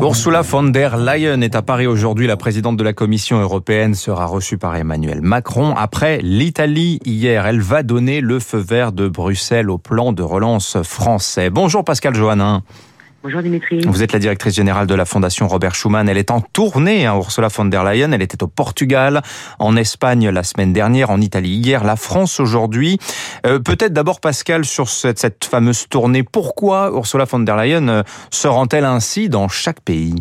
Ursula von der Leyen est à Paris aujourd'hui. La présidente de la Commission européenne sera reçue par Emmanuel Macron. Après l'Italie hier, elle va donner le feu vert de Bruxelles au plan de relance français. Bonjour Pascal Johannin. Bonjour Dimitri. Vous êtes la directrice générale de la Fondation Robert Schuman. Elle est en tournée, hein, Ursula von der Leyen. Elle était au Portugal, en Espagne la semaine dernière, en Italie hier, la France aujourd'hui. Euh, Peut-être d'abord Pascal sur cette, cette, fameuse tournée. Pourquoi Ursula von der Leyen euh, se rend-elle ainsi dans chaque pays?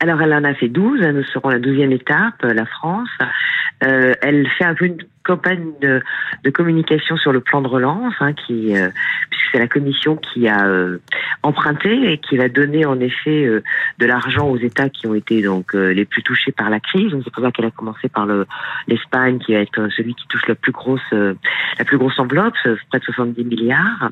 Alors, elle en a fait 12. Nous serons la douzième étape, la France. Euh, elle fait un peu une campagne de, de, communication sur le plan de relance, hein, qui, euh, puisque c'est la Commission qui a euh, emprunté et qui va donner en effet euh, de l'argent aux États qui ont été donc euh, les plus touchés par la crise. Donc c'est pour ça qu'elle a commencé par le l'Espagne, qui va être celui qui touche la plus grosse euh, la plus grosse enveloppe, près de 70 milliards,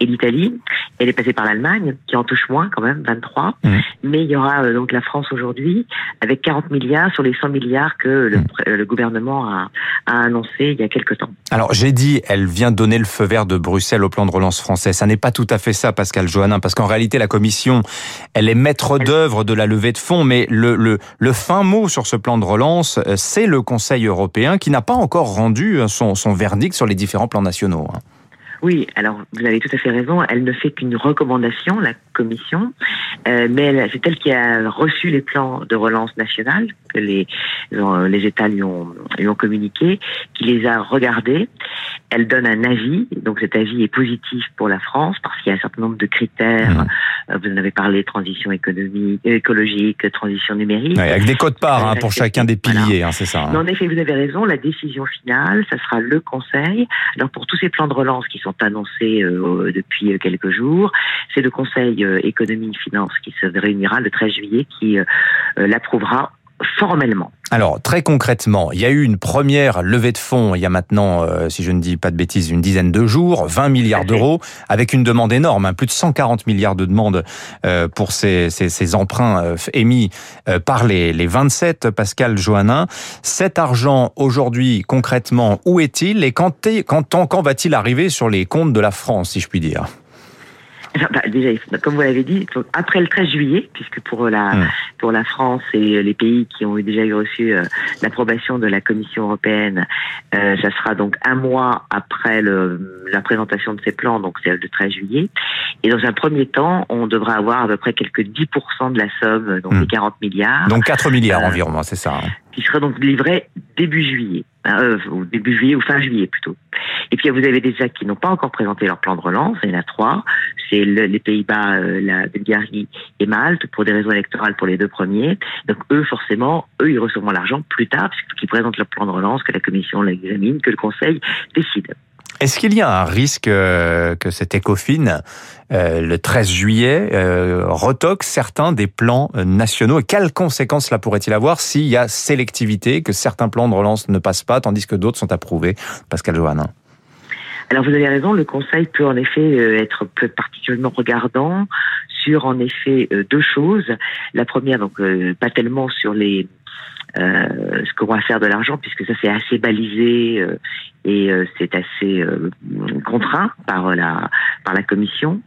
et l'Italie. Elle est passée par l'Allemagne, qui en touche moins quand même, 23. Mmh. Mais il y aura donc la France aujourd'hui avec 40 milliards sur les 100 milliards que le, mmh. le gouvernement a, a annoncé il y a quelques temps. Alors j'ai dit, elle vient donner le feu vert de Bruxelles au plan de relance français. Ça n'est pas tout à fait ça, Pascal Johannin, parce qu'en réalité la Commission, elle est maître d'œuvre de la levée de fonds, mais le, le, le fin mot sur ce plan de relance, c'est le Conseil européen qui n'a pas encore rendu son, son verdict sur les différents plans nationaux. hein. Oui, alors vous avez tout à fait raison. Elle ne fait qu'une recommandation, la Commission, euh, mais c'est elle qui a reçu les plans de relance nationale que les les États lui ont, lui ont communiqué, qui les a regardés. Elle donne un avis, donc cet avis est positif pour la France parce qu'il y a un certain nombre de critères. Mmh. Vous en avez parlé, transition économique, écologique, transition numérique. Ouais, avec des codes parts hein, pour chacun des piliers, hein, c'est ça. Hein. En effet, vous avez raison. La décision finale, ça sera le Conseil. Alors pour tous ces plans de relance qui sont annoncés euh, depuis quelques jours, c'est le Conseil euh, économie finance qui se réunira le 13 juillet qui euh, l'approuvera formellement. Alors très concrètement, il y a eu une première levée de fonds il y a maintenant, euh, si je ne dis pas de bêtises, une dizaine de jours, 20 milliards d'euros, avec une demande énorme, hein, plus de 140 milliards de demandes euh, pour ces, ces, ces emprunts euh, émis par les, les 27, Pascal Johannin. Cet argent aujourd'hui concrètement, où est-il et quand, quand, quand va-t-il arriver sur les comptes de la France, si je puis dire? Bah, déjà, comme vous l'avez dit, après le 13 juillet, puisque pour la mmh. pour la France et les pays qui ont déjà reçu euh, l'approbation de la Commission européenne, euh, ça sera donc un mois après le, la présentation de ces plans, donc c'est le 13 juillet. Et dans un premier temps, on devra avoir à peu près quelques 10% de la somme, donc mmh. les 40 milliards. Donc 4 milliards euh, environ, c'est ça. Hein. Qui sera donc livré début juillet, euh, ou début juillet ou fin juillet plutôt. Et puis vous avez des actes qui n'ont pas encore présenté leur plan de relance, il y en a trois. C'est le, les Pays-Bas, euh, la Bulgarie et Malte pour des raisons électorales pour les deux premiers. Donc eux, forcément, eux, ils recevront l'argent plus tard, puisqu'ils présentent leur plan de relance, que la Commission l'examine, que le Conseil décide. Est-ce qu'il y a un risque euh, que cet ECOFIN, euh, le 13 juillet, euh, retoque certains des plans nationaux? Et quelles conséquences cela pourrait-il avoir s'il y a sélectivité, que certains plans de relance ne passent pas, tandis que d'autres sont approuvés? Pascal Johannin. Alors vous avez raison, le Conseil peut en effet être particulièrement regardant sur en effet deux choses. La première, donc pas tellement sur les ce qu'on va faire de l'argent, puisque ça c'est assez balisé euh, et euh, c'est assez contraint par la par la commission.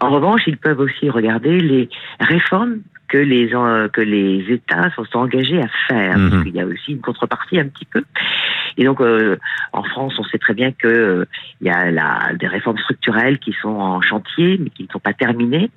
En revanche, ils peuvent aussi regarder les réformes que les que les États sont engagés à faire. Mmh. Parce qu'il y a aussi une contrepartie un petit peu. Et donc, euh, en France, on sait très bien que euh, y a la, des réformes structurelles qui sont en chantier, mais qui ne sont pas terminées.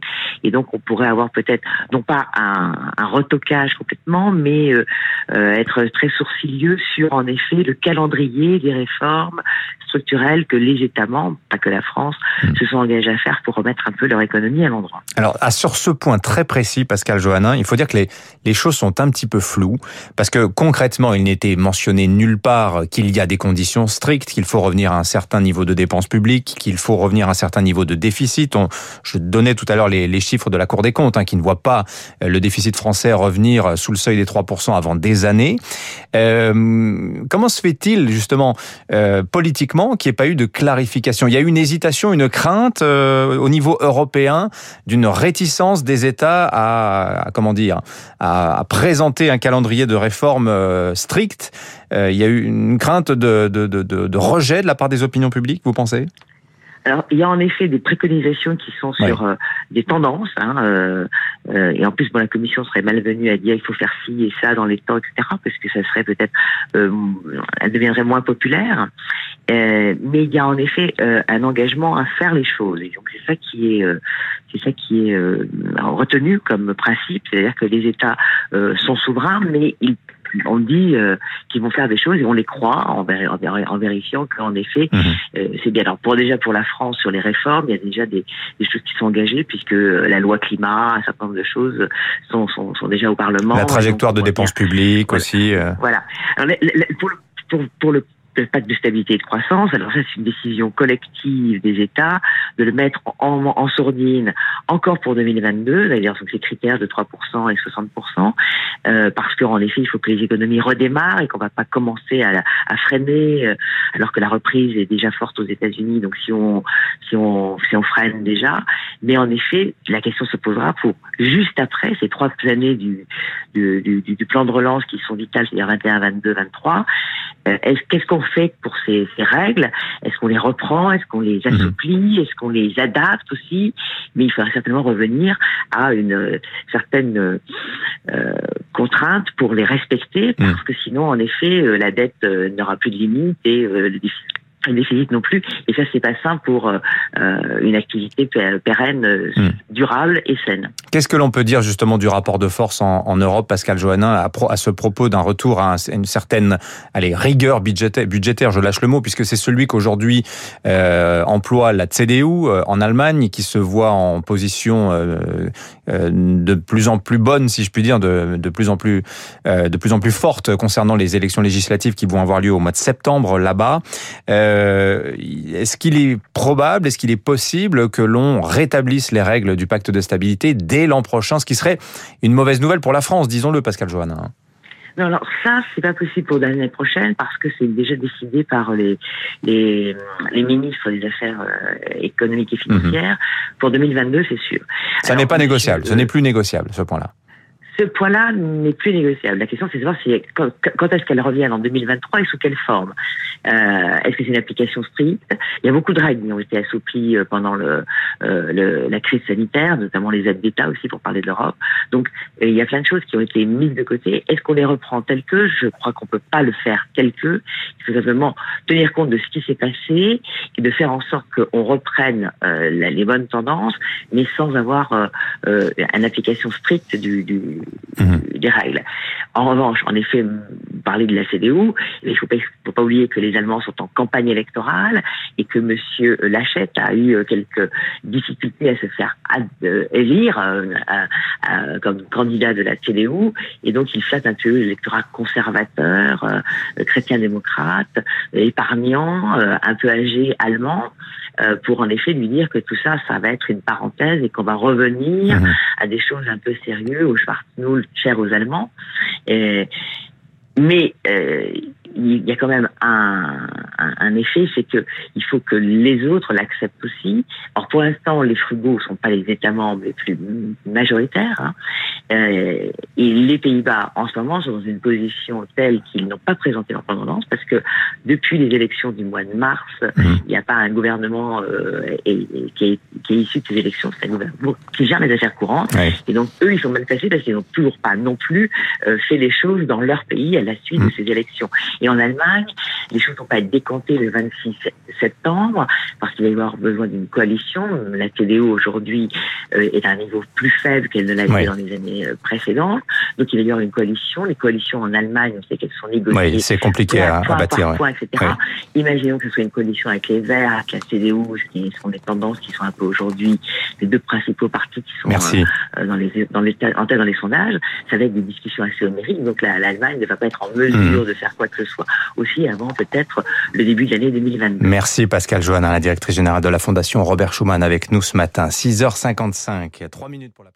Et donc, on pourrait avoir peut-être, non pas un, un, retocage complètement, mais euh, être très sourcilieux sur, en effet, le calendrier des réformes structurelles que les États membres, pas que la France, mmh. se sont engagés à faire pour remettre un peu leur économie à l'endroit. Alors, à, sur ce point très précis, Pascal Johannin, il faut dire que les, les choses sont un petit peu floues, parce que concrètement, il n'était mentionné nulle part qu'il y a des conditions strictes, qu'il faut revenir à un certain niveau de dépenses publiques, qu'il faut revenir à un certain niveau de déficit. On, je donnais tout à l'heure les, chiffres de la Cour des comptes, hein, qui ne voit pas le déficit français revenir sous le seuil des 3% avant des années. Euh, comment se fait-il, justement, euh, politiquement, qu'il n'y ait pas eu de clarification? Il y a eu une hésitation, une crainte euh, au niveau européen d'une réticence des États à, comment dire, à, présenter un calendrier de réforme euh, strict. Euh, il y a eu une crainte de, de, de, de, rejet de la part des opinions publiques, vous pensez? Alors, il y a en effet des préconisations qui sont sur euh, des tendances, hein, euh, euh, et en plus, bon, la commission serait malvenue à dire il faut faire ci et ça dans les temps, etc., parce que ça serait peut-être, elle deviendrait moins populaire. mais il y a en effet un engagement à faire les choses, et donc c'est ça qui est, c'est ça qui est retenu comme principe, c'est-à-dire que les États sont souverains, mais ils on dit euh, qu'ils vont faire des choses et on les croit en, vérifiant qu'en effet mhm. euh, c'est bien. Alors pour déjà pour la France sur les réformes, il y a déjà des, choses qui sont engagées puisque la loi climat, un certain nombre de choses sont, déjà au Parlement. La trajectoire de dépenses publiques aussi. Euh. Voilà. pour le le pacte de stabilité et de croissance. Alors ça, c'est une décision collective des États de le mettre en, sourdine encore pour 2022, d'ailleurs, sur ces critères de 3% et 60%, euh, parce qu'en effet, il faut que les économies redémarrent et qu'on va pas commencer à, freiner euh, alors que la reprise est déjà forte aux États-Unis. Donc si on si on si on freine déjà, mais en effet, la question se posera pour juste après ces trois années du plan de relance qui sont vitales, c'est-à-dire 21, 22, 23. Euh, qu'est-ce qu'on fait pour ces, ces règles? Est-ce qu'on les reprend? Est-ce qu'on les mhm. assouplit? Est-ce qu'on les adapte aussi? Mais il faudra certainement revenir à une euh, certaine euh, contrainte pour les respecter, parce mhm. que sinon, en effet, euh, la dette n'aura plus de limite et le déficit déficit non plus. Et ça, c'est pas sain pour euh, euh une activité pérenne, euh, hmm. durable et saine. Qu'est-ce que l'on peut dire justement du rapport de force en, en Europe, Pascal Johannin, à, à, ce propos d'un retour à une certaine allez, rigueur budgétaire, budgétaire, je lâche le mot, puisque c'est celui qu'aujourd'hui euh, emploie la CDU en Allemagne, qui se voit en position euh, de plus en plus bonne, si je puis dire, de, de plus en plus de plus en plus forte concernant les élections législatives qui vont avoir lieu au mois de septembre là-bas. Euh, est-ce qu'il est probable, est-ce qu'il est possible que l'on rétablisse les règles du pacte de stabilité dès l'an prochain, ce qui serait une mauvaise nouvelle pour la France, disons-le, Pascal Johannin? Non, alors ça, c'est pas possible pour l'année prochaine parce que c'est déjà décidé par les, les, les ministres des Affaires euh, économiques et financières. Mhm. Pour 2022, c'est sûr. Ça n'est pas négociable, ce n'est plus négociable, ce point-là ce point-là n'est plus négociable. La question, c'est de savoir si, quand, est-ce qu'elle revient en 2023 et sous quelle forme. Euh, est-ce que c'est une application stricte? Il y a beaucoup de règles qui ont été assouplies euh, pendant le, euh, le la crise sanitaire, notamment les aides d'État aussi pour parler de l'Europe. Donc, il y a plein de choses qui ont été mises de côté. Est-ce qu'on les reprend telles que? Je crois qu'on peut pas le faire telles que. Il faut simplement tenir compte de ce qui s'est passé et de faire en sorte qu'on reprenne euh, les bonnes tendances, mais sans avoir euh, euh, une application stricte du, du Mhm. des règles. En revanche, en effet, parler de la CDU, il ne faut pas, faut pas oublier que les Allemands sont en campagne électorale et que Monsieur Lachette a eu quelques difficultés à se faire euh, élire euh, comme candidat de la CDU et donc il flatte un peu l'électorat conservateur, euh, chrétien-démocrate, épargnant, un peu âgé allemand. Euh, pour en effet lui dire que tout ça, ça va être une parenthèse et qu'on va revenir mhm. à des choses un peu sérieuses, au Schwarznull, cher aux Allemands. Et, mais euh, il y a quand même un, effet, c'est que il faut que les autres l'acceptent aussi. Alors pour l'instant, les frugaux sont pas les États membres les plus majoritaires, hein. euh, et les Pays-Bas en ce moment sont dans une position telle qu'ils n'ont pas présenté leur tendance parce que depuis les élections du mois de mars, mmh. il n'y a pas un gouvernement euh, et, qui, est, qui, est, issu de ces élections, c'est un gouvernement qui gère les affaires courantes, et donc eux ils sont mal placés parce qu'ils n'ont toujours pas non plus euh, fait les choses dans leur pays à la suite de mmh. ces élections. Et en Allemagne, les choses n'ont pas été décomptées le 26 septembre parce qu'il va y avoir besoin d'une coalition. La TDO aujourd'hui euh, est à un niveau plus faible qu'elle ne l'avait dans les années euh, précédentes. Donc il va y avoir une coalition. Les coalitions en Allemagne, on sait qu'elles sont négociées. Oui, c'est compliqué à, bâtir. Etc. Imaginons que ce soit une coalition avec les Verts, avec la CDU, ce qui sont des tendances qui sont un peu aujourd'hui les deux principaux partis qui sont euh, dans les, dans les, en tête dans les sondages. Ça va être des discussions assez homériques. Donc l'Allemagne ne va pas être en mesure hmm. de faire quoi que ce soit aussi avant peut-être le début de l'année 2022. Merci Pascal Joannin, la directrice générale de la Fondation Robert Schuman avec nous ce matin. 6h55, 3 minutes pour la